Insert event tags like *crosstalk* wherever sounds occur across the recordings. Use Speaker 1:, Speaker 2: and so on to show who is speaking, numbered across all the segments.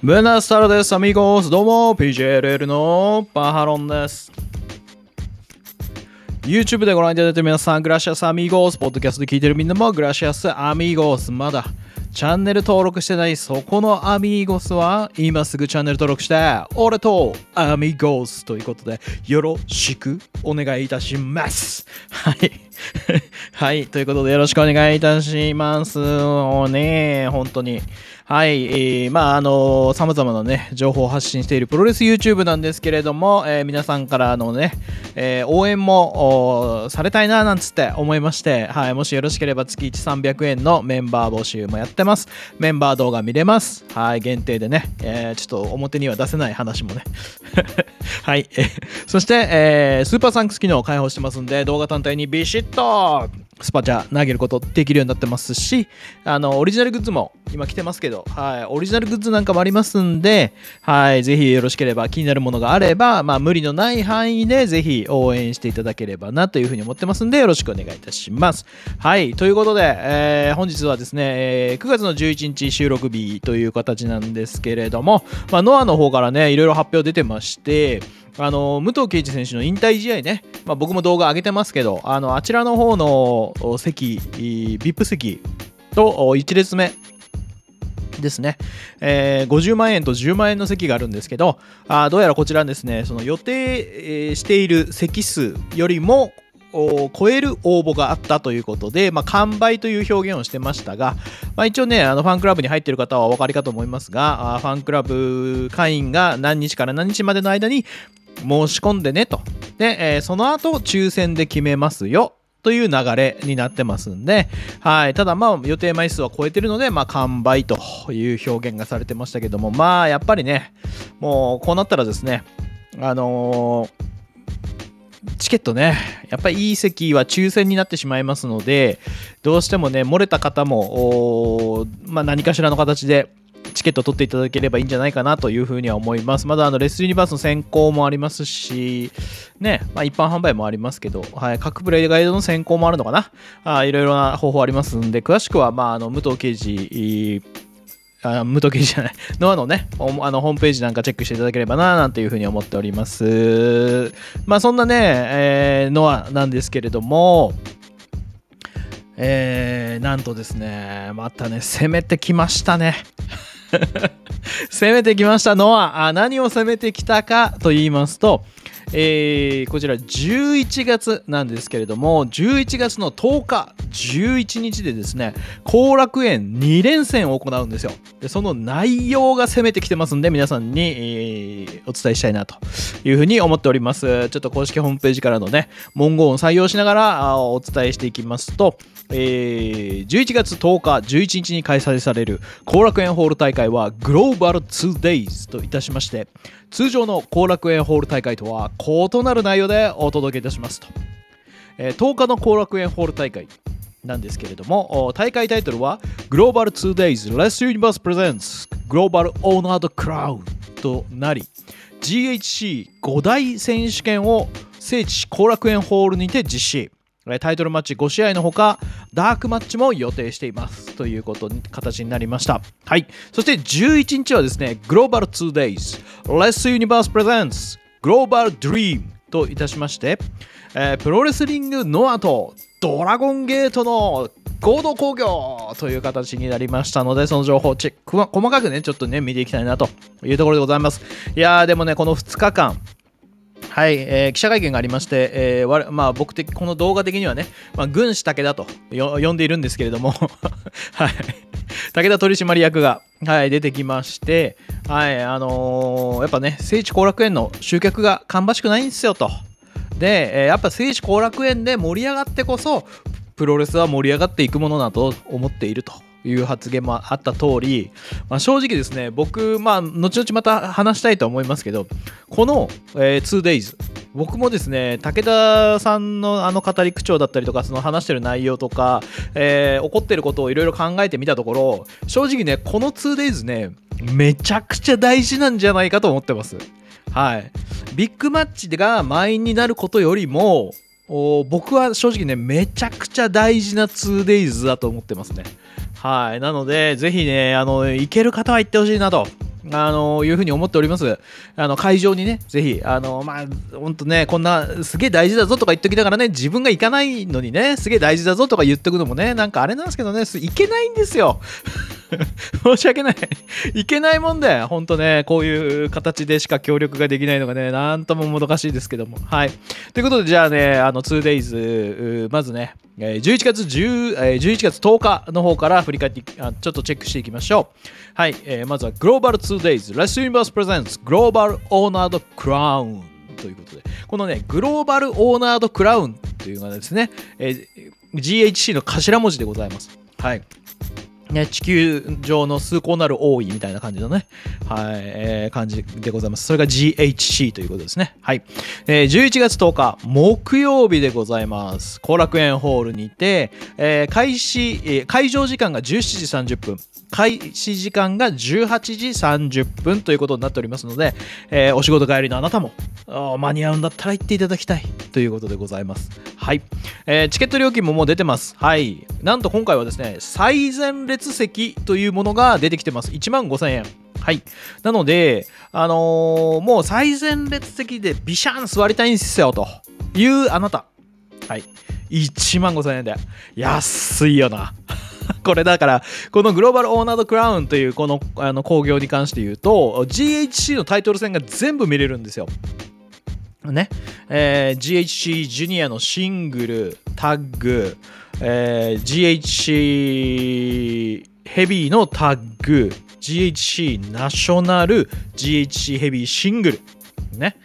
Speaker 1: ブナスタルです、アミゴス。どうも、PJLL のパハロンです。YouTube でご覧いただいて皆さん、グラシアスアミゴース。ポッドキャストで聞いているみんなも、グラシアスアミゴース。まだチャンネル登録してないそこのアミゴスは今すぐチャンネル登録して俺とアミーゴスということでよろしくお願いいたしますはい *laughs* はいということでよろしくお願いいたしますおね本当にはい、えー、まああのさまざまなね情報を発信しているプロレス YouTube なんですけれども、えー、皆さんからのね、えー、応援もされたいななんつって思いまして、はい、もしよろしければ月1300円のメンバー募集もやってます。メンバー動画見れます。はい限定でね、えー、ちょっと表には出せない話もね。*laughs* はい、えそして、えー、スーパーサンクス機能を開放してますんで動画単体にビシッとスパチャ投げることできるようになってますし、あの、オリジナルグッズも今来てますけど、はい、オリジナルグッズなんかもありますんで、はい、ぜひよろしければ気になるものがあれば、まあ、無理のない範囲でぜひ応援していただければなというふうに思ってますんで、よろしくお願いいたします。はい、ということで、えー、本日はですね、えー、9月の11日収録日という形なんですけれども、まあ、ノアの方からね、いろいろ発表出てまして、あの武藤敬司選手の引退試合ね、まあ、僕も動画上げてますけどあのあちらの方の席 VIP 席と1列目ですね、えー、50万円と10万円の席があるんですけどあどうやらこちらですねその予定している席数よりも超える応募があったということで、まあ、完売という表現をしてましたが、まあ、一応ね、あのファンクラブに入っている方はお分かりかと思いますが、ファンクラブ会員が何日から何日までの間に申し込んでねと。で、えー、その後抽選で決めますよ。という流れになってますんで、はい。ただまあ予定枚数は超えてるので、まあ完売という表現がされてましたけども、まあやっぱりね、もうこうなったらですね、あのー、チケットね、やっぱりいい席は抽選になってしまいますので、どうしてもね、漏れた方も、まあ、何かしらの形でチケット取っていただければいいんじゃないかなというふうには思います。まだあのレスユニバースの先行もありますし、ね、まあ、一般販売もありますけど、はい、各プレイガイドの先行もあるのかなあいろいろな方法ありますんで、詳しくは、まあ、あの武藤刑事、あ無時計じゃない、*laughs* ノアのね、あのホームページなんかチェックしていただければな、なんていうふうに思っております。まあそんなね、えー、ノアなんですけれども、えー、なんとですね、またね、攻めてきましたね。*laughs* 攻めてきました。のは何を攻めてきたかと言いますと、えー、こちら11月なんですけれども11月の10日11日でですね後楽園2連戦を行うんですよ。でその内容が攻めてきてますんで皆さんに、えー、お伝えしたいなというふうに思っております。ちょっと公式ホームページからのね文言を採用しながらお伝えしていきますとえー、11月10日、11日に開催される後楽園ホール大会はグローバル 2days といたしまして、通常の後楽園ホール大会とは異なる内容でお届けいたしますと。えー、10日の後楽園ホール大会なんですけれども、大会タイトルは Global 2days Less Universe Presents Global Honored Crowd となり、GHC5 大選手権を聖地後楽園ホールにて実施。タイトルマッチ5試合のほか、ダークマッチも予定しています。ということに、形になりました。はい。そして11日はですね、グローバル 2days、Less Universe Presents、Global Dream といたしまして、えー、プロレスリングノアとドラゴンゲートの合同工業という形になりましたので、その情報チェックは細かくね、ちょっとね、見ていきたいなというところでございます。いやー、でもね、この2日間、はい、えー、記者会見がありまして、えーまあ、僕的この動画的にはね、まあ、軍師武田と呼んでいるんですけれども、*laughs* はい、*laughs* 武田取締役が、はい、出てきまして、はいあのー、やっぱね聖地後楽園の集客が芳しくないんですよと。で、え、やっぱ聖地後楽園で盛り上がってこそプロレスは盛り上がっていくものだと思っていると。いう発言もあった通り、まあ、正直ですね、僕、まあ、後々また話したいと思いますけど、この、えー、2days、僕もですね、武田さんのあの語り口調だったりとか、その話してる内容とか、えー、起こってることをいろいろ考えてみたところ、正直ね、この 2days ね、めちゃくちゃ大事なんじゃないかと思ってます。はい。ビッグマッチが満員になることよりも、お僕は正直ね、めちゃくちゃ大事な 2days だと思ってますね。はい。なので、ぜひね、あの、行ける方は行ってほしいなとあのいうふうに思っております。あの会場にね、ぜひ、あのまあ、本当ね、こんなすげえ大事だぞとか言っときながらね、自分が行かないのにね、すげえ大事だぞとか言っとくのもね、なんかあれなんですけどね、行けないんですよ。*laughs* 申し訳ない。いけないもんで、本当ね、こういう形でしか協力ができないのがね、なんとももどかしいですけども。はい。ということで、じゃあね、あの、2days、まずね、11月10、11月10日の方から振り返って、ちょっとチェックしていきましょう。はい。えー、まずは、グローバル 2days、レスユニバースプレゼンツ、グローバルオーナードクラウンということで、このね、グローバルオーナードクラウンというのがですね、えー、GHC の頭文字でございます。はい。ね、地球上の崇高なる王位みたいな感じのね、はい、えー、感じでございます。それが GHC ということですね。はい。えー、11月10日、木曜日でございます。後楽園ホールにて、えー、開始、えー、会場時間が17時30分、開始時間が18時30分ということになっておりますので、えー、お仕事帰りのあなたも、間に合うんだったら行っていただきたいということでございます。はい。えー、チケット料金ももう出てます。はい。なんと今回はですね、最前列席というものが出てきてます。1万5000円。はい。なので、あのー、もう最前列席でビシャン座りたいんですよ、というあなた。はい。1万5000円で。安いよな。*laughs* これだから、このグローバルオーナードクラウンというこのあの工業に関して言うと、GHC のタイトル戦が全部見れるんですよ。ね、えー、GHC ジュニアのシングル、タッグ、えー、GHC ヘビーのタッグ、GHC ナショナル、GHC ヘビーシングル。ね。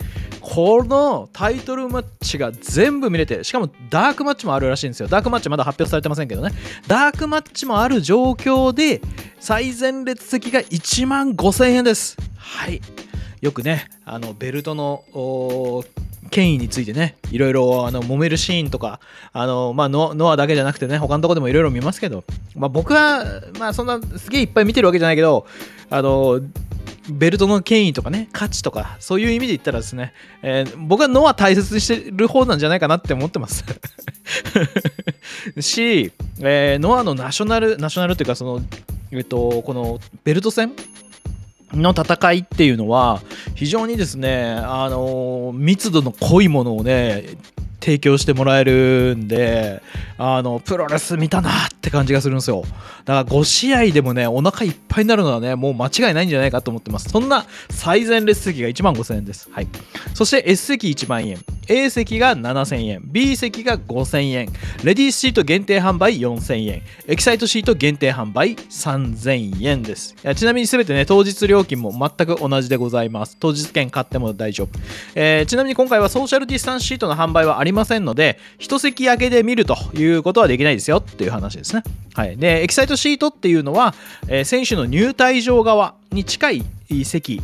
Speaker 1: このタイトルマッチが全部見れて、しかもダークマッチもあるらしいんですよ。ダークマッチまだ発表されてませんけどね。ダークマッチもある状況で、最前列席が1万5000円です。はい。よくね、あのベルトの権威についてね、いろいろあの揉めるシーンとか、あのまあノ、ノアだけじゃなくてね、他のとこでもいろいろ見ますけど、まあ、僕は、まあ、そんなすげえいっぱい見てるわけじゃないけど、あのベルトの権威とかね、価値とか、そういう意味で言ったらですね、えー、僕はノア大切にしてる方なんじゃないかなって思ってます。*laughs* *laughs* し、えー、ノアのナショナル、ナショナルっていうか、その、えっと、このベルト戦の戦いっていうのは非常にですね、あの密度の濃いものをね提供してもらえるんで、あの、プロレス見たなって感じがするんですよ。だから5試合でもね、お腹いっぱいになるのはね、もう間違いないんじゃないかと思ってます。そんな最前列席が1万5000円です。はい。そして S 席1万円。A 席が7000円、B 席が5000円、レディースシート限定販売4000円、エキサイトシート限定販売3000円です。ちなみに全てね、当日料金も全く同じでございます。当日券買っても大丈夫。えー、ちなみに今回はソーシャルディスタンスシートの販売はありませんので、一席空けで見るということはできないですよっていう話ですね。はい。で、エキサイトシートっていうのは、えー、選手の入退場側に近い席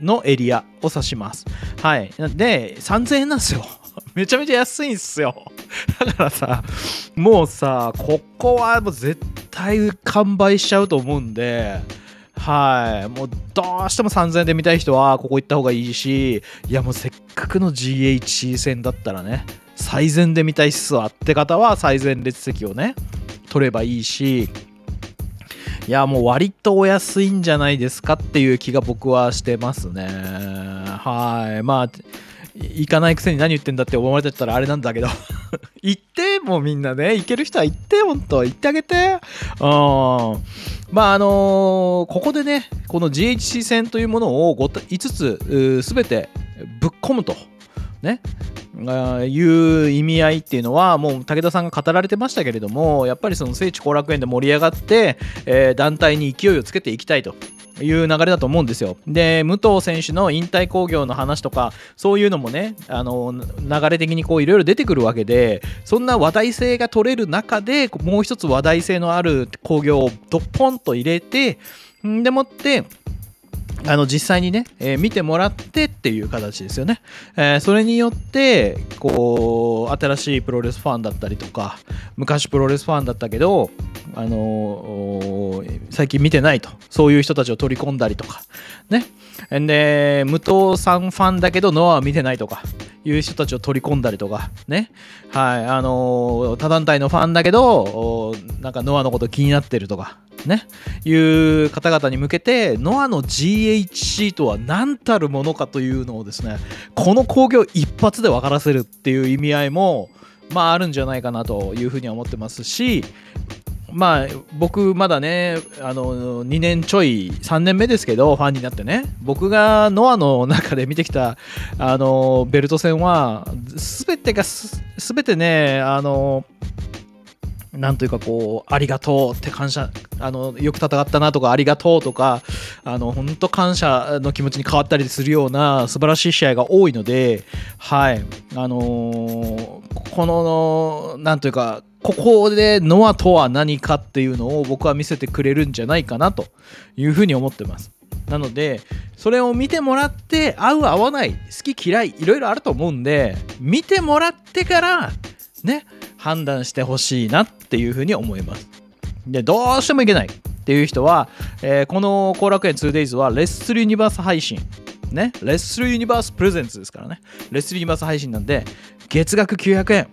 Speaker 1: のエリアを指します。はい。で、3000円なんですよ。*laughs* めちゃめちゃ安いんですよ。だからさ、もうさ、ここはもう絶対完売しちゃうと思うんで、はい。もうどうしても3000円で見たい人はここ行った方がいいし、いやもうせっかくの GHC 戦だったらね、最善で見たいっすわって方は最前列席をね、取ればいいし、いやもう割とお安いんじゃないですかっていう気が僕はしてますね。はい。まあ行かないくせに何言ってんだって思われてたらあれなんだけど。*laughs* 行ってもうみんなね。行ける人は行ってほんと。行ってあげて。うん。まああのー、ここでねこの GHC 戦というものを5つ全てぶっ込むと。ねいう意味合いっていうのはもう武田さんが語られてましたけれどもやっぱりその聖地後楽園で盛り上がって、えー、団体に勢いをつけていきたいという流れだと思うんですよ。で、武藤選手の引退興行の話とか、そういうのもね、あの流れ的にこういろいろ出てくるわけで、そんな話題性が取れる中で、もう一つ話題性のある興行をドッポンと入れて、んでもって、あの実際にね、えー、見てもらってっていう形ですよね。えー、それによって、こう、新しいプロレスファンだったりとか、昔プロレスファンだったけど、あのー、最近見てないと、そういう人たちを取り込んだりとか、ね。で、武藤さんファンだけど、ノアは見てないとか、いう人たちを取り込んだりとか、ね。はい、あの他団体のファンだけど、なんかノアのこと気になってるとか、ね、いう方々に向けて、ノアの GHC とは何たるものかというのをですね、この工業一発で分からせるっていう意味合いも、まああるんじゃないかなというふうには思ってますし、まあ僕まだねあの2年ちょい3年目ですけどファンになってね僕がノアの中で見てきたあのベルト戦は全てが全てねあのなんというかこう、ありがとうって感謝、あの、よく戦ったなとか、ありがとうとか、あの、本当感謝の気持ちに変わったりするような素晴らしい試合が多いので、はい、あのー、この、なんというか、ここでノアとは何かっていうのを僕は見せてくれるんじゃないかなというふうに思ってます。なので、それを見てもらって、合う合わない、好き嫌い、いろいろあると思うんで、見てもらってから、ね、判断してほしいなっていうふうに思います。で、どうしてもいけないっていう人は、えー、この後楽園 2days はレッスルユニバース配信。ね、レッスルユニバースプレゼンツですからね。レッスルユニバース配信なんで、月額900円。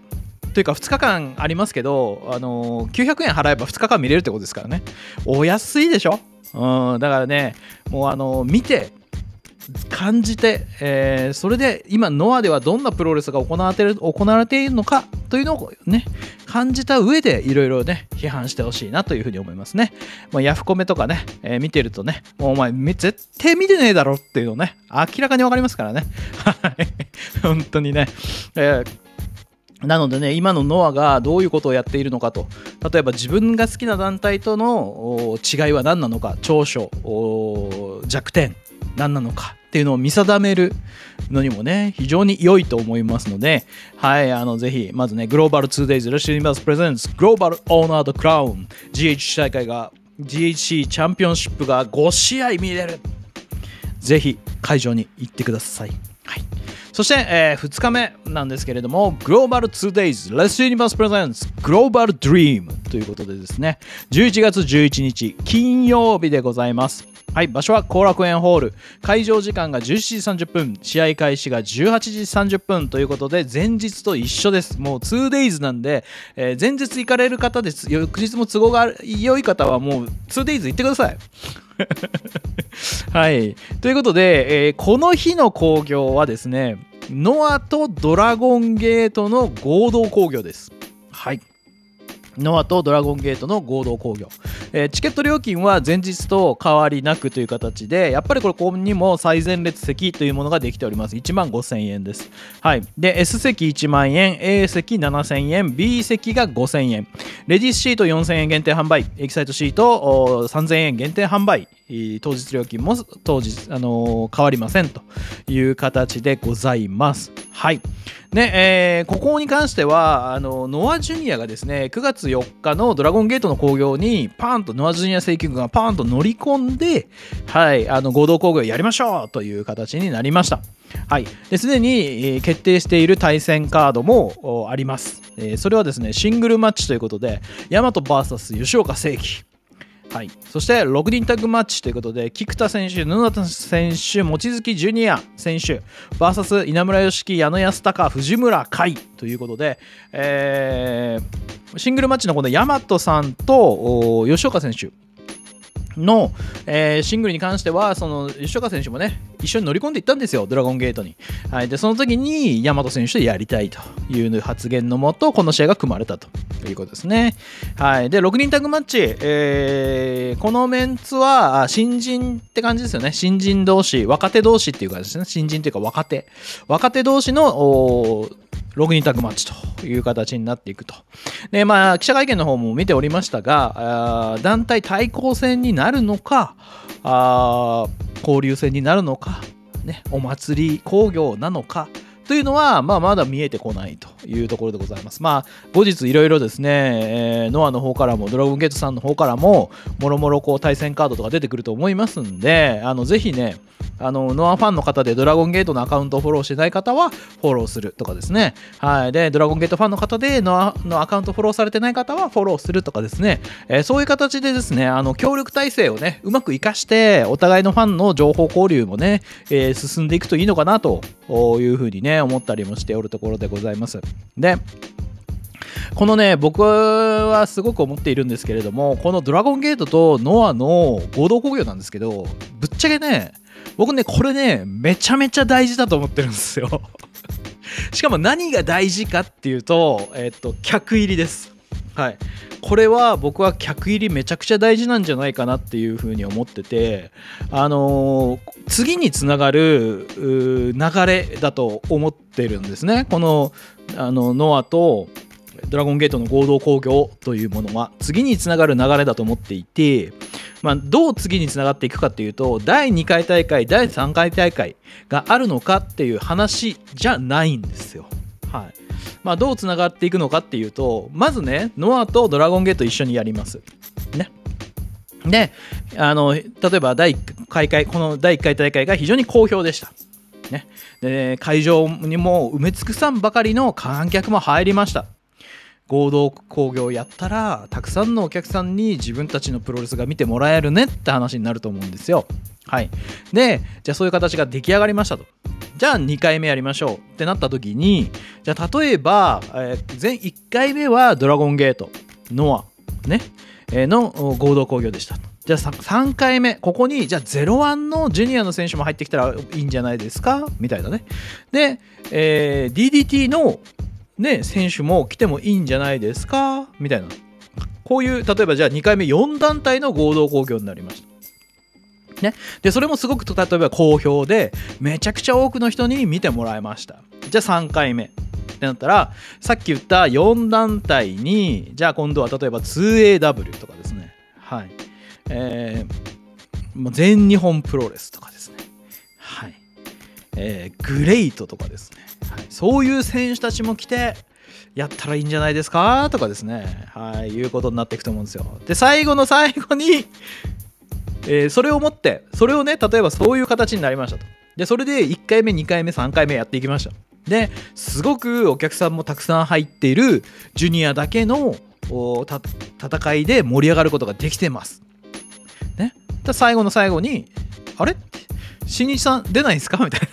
Speaker 1: というか2日間ありますけど、あのー、900円払えば2日間見れるってことですからね。お安いでしょ？うん、だからね、もうあのー、見て、感じて、えー、それで今ノアではどんなプロレスが行われてる行われているのかというのをね感じた上でいろいろね批判してほしいなというふうに思いますね、まあ、ヤフコメとかね、えー、見てるとねもうお前絶対見てねえだろっていうのね明らかに分かりますからね。*laughs* 本当にね、えーなのでね、今のノアがどういうことをやっているのかと、例えば自分が好きな団体との違いは何なのか、長所、弱点、何なのか。っていうのを見定めるのにもね、非常に良いと思いますので、はい、あの、ぜひ、まずね、グローバル 2days レシュニバースプレゼンツグローバルオーナードクラウン GHC 大会が GHC チャンピオンシップが5試合見れるぜひ会場に行ってください。はい。そして、えー、2日目なんですけれども、グローバル 2days レスユニバースプレゼンツグローバルドリームということでですね、11月11日金曜日でございます。はい、場所は後楽園ホール。会場時間が17時30分、試合開始が18時30分ということで、前日と一緒です。もう 2days なんで、えー、前日行かれる方です。翌日も都合が良い方はもう 2days 行ってください。*laughs* はい。ということで、えー、この日の興行はですね、ノアとドラゴンゲートの合同興行です。はい。ノアとドラゴンゲートの合同興行、えー、チケット料金は前日と変わりなくという形でやっぱりこれここにも最前列席というものができております。1万5000円です。はい。で S 席1万円 A 席7000円 B 席が5000円。レディスシート4000円限定販売エキサイトシート3000円限定販売。当日料金も当日、あのー、変わりませんという形でございます。はい。で、えー、ここに関しては、あの、ノアジュニアがですね、9月4日のドラゴンゲートの興行に、パーンとノアジュニア正規軍がパーンと乗り込んで、はい、あの、合同工業やりましょうという形になりました。はい。すでに、決定している対戦カードもあります。それはですね、シングルマッチということで、ヤマト VS 吉岡正規。はい、そして6人タッグマッチということで菊田選手、布田選手、望月ジュニア選手 VS 稲村良樹、矢野康隆、藤村海ということで、えー、シングルマッチのこの大和さんと吉岡選手。の、えー、シングルに関しては、その吉岡選手もね、一緒に乗り込んでいったんですよ、ドラゴンゲートに。はい、でその時に、大和選手とやりたいという発言のもと、この試合が組まれたということですね。はい、で、6人タッグマッチ、えー、このメンツは、新人って感じですよね。新人同士、若手同士っていう感じですね。新人というか若手。若手同士の、6人タッグマッチという形になっていくと。で、まあ、記者会見の方も見ておりましたが、団体対抗戦になるのか、あ交流戦になるのか、ね、お祭り工業なのか、というのは、まあ、まだ見えてこないというところでございます。まあ、後日いろいろですね、えー、ノアの方からも、ドラゴンゲートさんの方からも、もろもろこう対戦カードとか出てくると思いますんで、あのぜひね、あのノアファンの方でドラゴンゲートのアカウントをフォローしてない方はフォローするとかですね。はい。で、ドラゴンゲートファンの方でノアのアカウントフォローされてない方はフォローするとかですね。えー、そういう形でですね、あの協力体制をね、うまく活かして、お互いのファンの情報交流もね、えー、進んでいくといいのかなというふうにね、ね思ったりもしておるところでございます。で、このね僕はすごく思っているんですけれどもこのドラゴンゲートとノアの合同工業なんですけどぶっちゃけね僕ねこれねめちゃめちゃ大事だと思ってるんですよ *laughs* しかも何が大事かっていうとえっと客入りですはい。これは僕は客入りめちゃくちゃ大事なんじゃないかなっていうふうに思っててあのー、次につながる流れだと思ってるんですね。このあのノアとドラゴンゲートの合同工業というものは次につながる流れだと思っていて、まあ、どう次につながっていくかっていうと第2回大会第3回大会があるのかっていう話じゃないんですよ。はい。まあ、どうつながっていくのかっていうとまずねノアとドラゴンゲート一緒にやります。ね。であの例えば第1回会この第1回大会が非常に好評でした。ね、で会場にも埋め尽くさんばかりの観客も入りました。合同興行やったらたくさんのお客さんに自分たちのプロレスが見てもらえるねって話になると思うんですよ。はい。で、じゃあそういう形が出来上がりましたと。じゃあ2回目やりましょうってなった時に、じゃあ例えば、えー、前1回目はドラゴンゲート、ノア、ね、えー、の合同興行でしたと。じゃあ 3, 回目、ここに、じゃあ01のジュニアの選手も入ってきたらいいんじゃないですか？みたいなね。で、えー、DDT のね、選手も来てもいいんじゃないですか？みたいな。こういう、例えばじゃあ2回目4団体の合同興行になりました。ね。で、それもすごく例えば好評で、めちゃくちゃ多くの人に見てもらいました。じゃあ3回目。ってなったら、さっき言った4団体に、じゃあ今度は例えば 2AW とかですね。はい。えー、全日本プロレスとかですね。えー、グレイトとかですね。はい、そういう選手たちも来てやったらいいんじゃないですか？とかですね、はい、いうことになっていくと思うんですよ。で、最後の最後に、えー、それをもって、それをね、例えばそういう形になりましたと。で、それで1回目、2回目、3回目やっていきました。で、すごくお客さんもたくさん入っているジュニアだけの戦いで盛り上がることができてます。ね。最後の最後に、あれ？新日さん出ないんですか？みたいな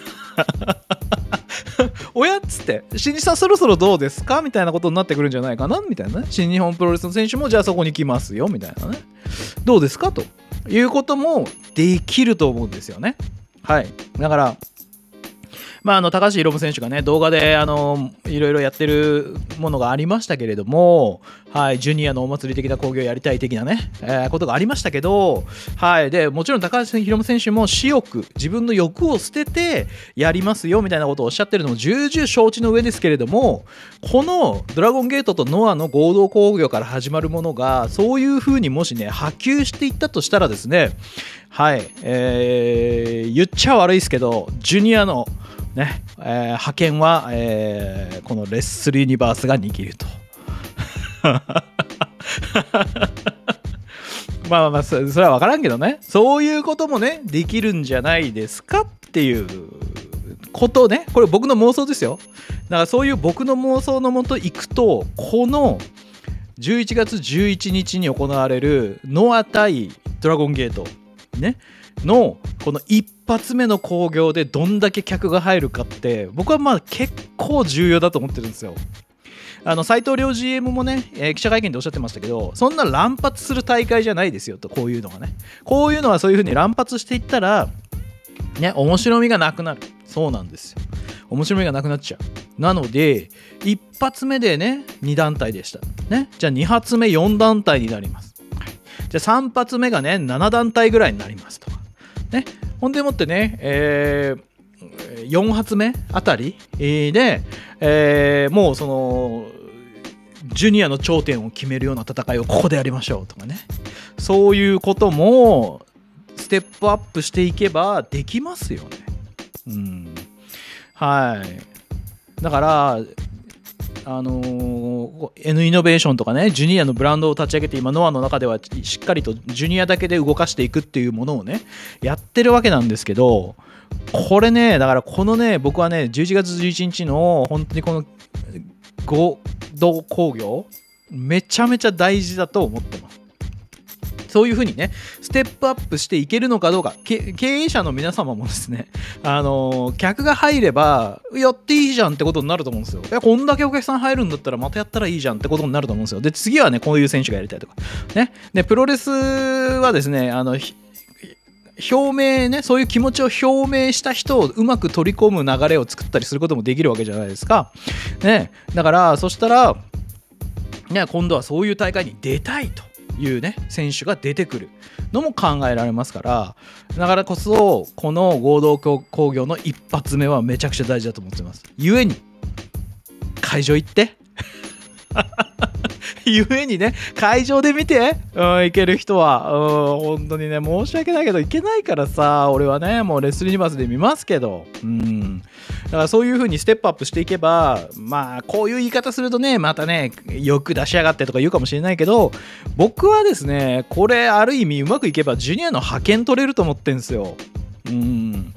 Speaker 1: *laughs* おやっつって、新日さんそろそろどうですか？みたいなことになってくるんじゃないかな？みたいなね。新日本プロレスの選手もじゃあそこに来ますよ？みたいなね。どうですか？ということもできると思うんですよね。はい。だから、まあ、あの高橋宏夢選手がね動画であのいろいろやってるものがありましたけれども、はい、ジュニアのお祭り的な興行をやりたい的なね、えー、ことがありましたけど、はい、でもちろん高橋宏夢選手も私欲自分の欲を捨ててやりますよみたいなことをおっしゃってるのも重々承知の上ですけれどもこのドラゴンゲートとノアの合同興行から始まるものがそういうふうにもしね波及していったとしたらですねはい、えー、言っちゃ悪いですけどジュニアのね、えー、派遣は、えー、このレッスルユニバースが握ると。*laughs* まあまあそれは分からんけどね。そういうこともねできるんじゃないですかっていうことね。これ僕の妄想ですよ。だからそういう僕の妄想のもといくとこの11月11日に行われるノア対ドラゴンゲート。ね。のこの一発目の興行でどんだけ客が入るかって僕はまあ結構重要だと思ってるんですよ。あの斉藤亮 GM もね、えー、記者会見でおっしゃってましたけどそんな乱発する大会じゃないですよとこういうのがね。こういうのはそういうふうに乱発していったらね面白みがなくなる。そうなんですよ。面白みがなくなっちゃう。なので一発目でね2団体でした。ね。じゃあ2発目4団体になります、じゃあ3発目がね7団体ぐらいになりますと。かね、ほんでもってね、えー、4発目あたりで、えー、もうそのジュニアの頂点を決めるような戦いをここでやりましょうとかね。そういうこともステップアップしていけばできますよね。うん、はい。だからあのー、N イノベーションとかねジュニアのブランドを立ち上げて今ノアの中ではしっかりとジュニアだけで動かしていくっていうものをねやってるわけなんですけどこれねだからこのね僕はね11月11日の本当にこの合同工業めちゃめちゃ大事だと思ってそういうふうにね、ステップアップしていけるのかどうか、経営者の皆様もですね、あのー、客が入れば、やっていいじゃんってことになると思うんですよ。いや、こんだけお客さん入るんだったら、またやったらいいじゃんってことになると思うんですよ。で、次はね、こういう選手がやりたいとか。ね。で、プロレスはですね、あの、表明ね、そういう気持ちを表明した人をうまく取り込む流れを作ったりすることもできるわけじゃないですか。ね。だから、そしたら、ね、今度はそういう大会に出たいというね、選手が出てくるのも考えられますから、だからこそ、この合同工業の一発目はめちゃくちゃ大事だと思ってます。ゆえに、会場行って？*laughs* ゆえにね、会場で見て、うん、行ける人は、うん、本当にね、申し訳ないけど、行けないからさ、俺はね、もうレスリーバスで見ますけど、うん。だからそういう風にステップアップしていけば、まあ、こういう言い方するとね、またね、よく出しやがってとか言うかもしれないけど、僕はですね、これ、ある意味うまくいけば、ジュニアの派遣取れると思ってんすよ。うん。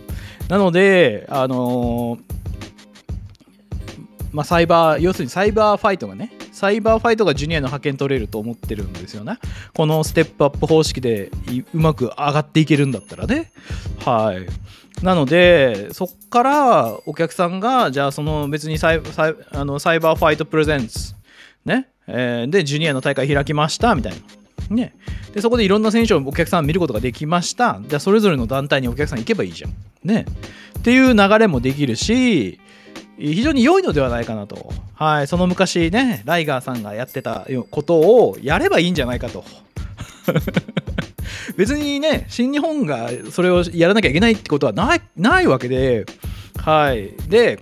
Speaker 1: なので、あのーまあ、サイバー、要するにサイバーファイトがね、サイバーファイトがジュニアの派遣取れると思ってるんですよね。このステップアップ方式でうまく上がっていけるんだったらね。はい。なので、そっからお客さんが、じゃあその別にサイサイあのサイバーファイトプレゼンツ、ね、えー、で、ジュニアの大会開きました、みたいな。ね、でそこでいろんな選手をお客さん見ることができました。じゃあそれぞれの団体にお客さん行けばいいじゃん。ね。っていう流れもできるし、非常に良いのではないかなと。はい、その昔ね、ライガーさんがやってたことをやればいいんじゃないかと。*laughs* 別にね、新日本がそれをやらなきゃいけないってことはないないわけで、はい。で、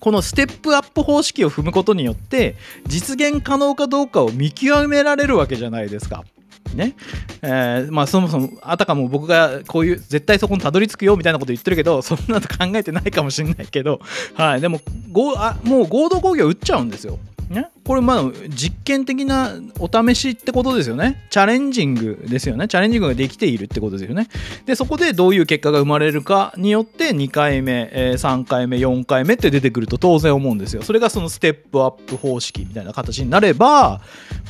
Speaker 1: このステップアップ方式を踏むことによって実現可能かどうかを見極められるわけじゃないですか。ねえー、まあそもそもあたかも僕がこういう絶対そこにたどり着くよみたいなこと言ってるけどそんなの考えてないかもしれないけど、はい、でもごあもう合同工業打っちゃうんですよ。ね、これまあ実験的なお試しってことですよね。チャレンジングですよね。チャレンジングができているってことですよね。で、そこでどういう結果が生まれるかによって2回目、え、3回目、4回目って出てくると当然思うんですよ。それがそのステップアップ方式みたいな形になれば、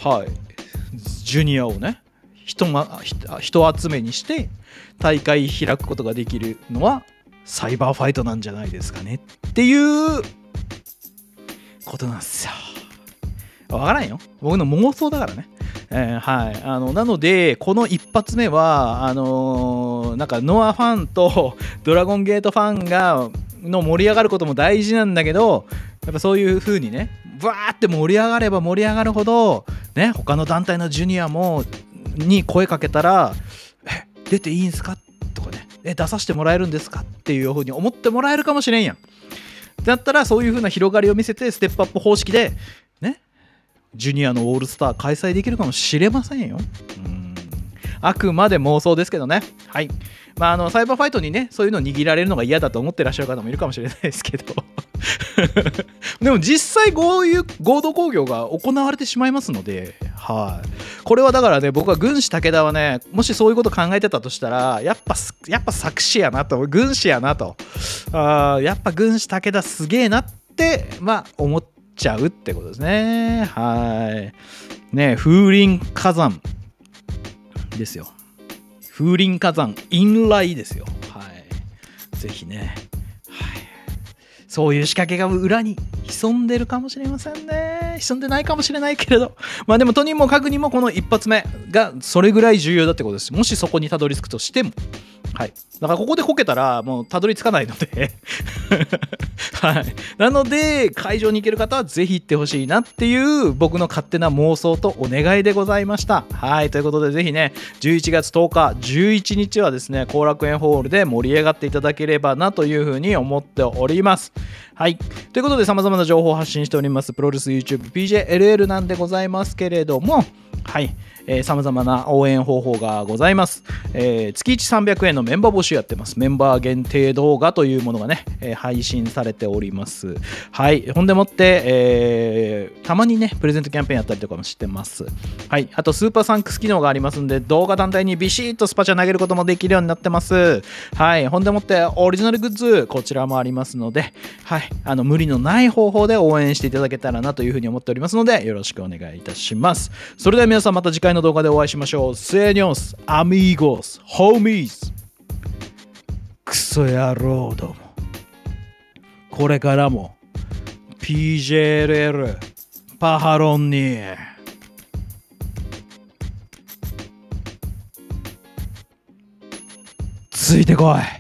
Speaker 1: はい、ジュニアをね、人人集めにして大会開くことができるのはサイバーファイトなんじゃないですかねっていうことなんですよ。わからんよ。僕の妄想だからね。えー、はい。あの、なので、この一発目は、あのー、なんか、ノアファンと *laughs* ドラゴンゲートファンが、の盛り上がることも大事なんだけど、やっぱそういう風にね、バーって盛り上がれば盛り上がるほど、ね、他の団体のジュニアもに声かけたら「え出ていいんすか?」とかね「え出させてもらえるんですか?」っていうふうに思ってもらえるかもしれんやん。だったらそういうふうな広がりを見せてステップアップ方式でねジュニアのオールスター開催できるかもしれませんよ。うんあくまで妄想ですけどね。はい。まあ、あの、サイバーファイトにね、そういうのを握られるのが嫌だと思ってらっしゃる方もいるかもしれないですけど。*laughs* でも実際こういう合同工業が行われてしまいますので、はい。これはだからね、僕は軍師武田はね、もしそういうこと考えてたとしたら、やっぱ、やっぱ作詞やなと、軍師やなと。あやっぱ軍師武田すげえなって、まあ、思っちゃうってことですね。はい。ね、風林火山ですよ。風林火山、陰雷ですよ。はい。ぜひね、はい。そういう仕掛けが裏に潜んでるかもしれませんね。潜んでないかもしれないけれど。まあでも、とにもかくにもこの一発目がそれぐらい重要だってことです。もしそこにたどり着くとしても。はい。だからここでこけたらもうたどり着かないので *laughs* はい。なので、会場に行ける方はぜひ行ってほしいなっていう僕の勝手な妄想とお願いでございました。はい。ということで、ぜひね、11月10日、11日はですね、後楽園ホールで盛り上がっていただければなというふうに思っております。はい。ということで、様々な情報を発信しております、プロレス YouTube PJLL なんでございますけれども、はい。さまざまな応援方法がございます、えー、月1300円のメンバー募集やってます。メンバー限定動画というものがね、えー、配信されております。はい。ほんでもって、えー、たまにねプレゼントキャンペーンやったりとかもしてます。はい。あとスーパーサンクス機能がありますんで動画団体にビシッとスパチャ投げることもできるようになってます。はい。ほんでもってオリジナルグッズこちらもありますのではい。あの無理のない方法で応援していただけたらなというふうに思っておりますのでよろしくお願いいたします。それでは皆さんまた次回のの動画でお会いしましょう。セニョンス、アミーゴス、ホーミーズ。クソ野郎ども。これからも PJLL パハロンについてこい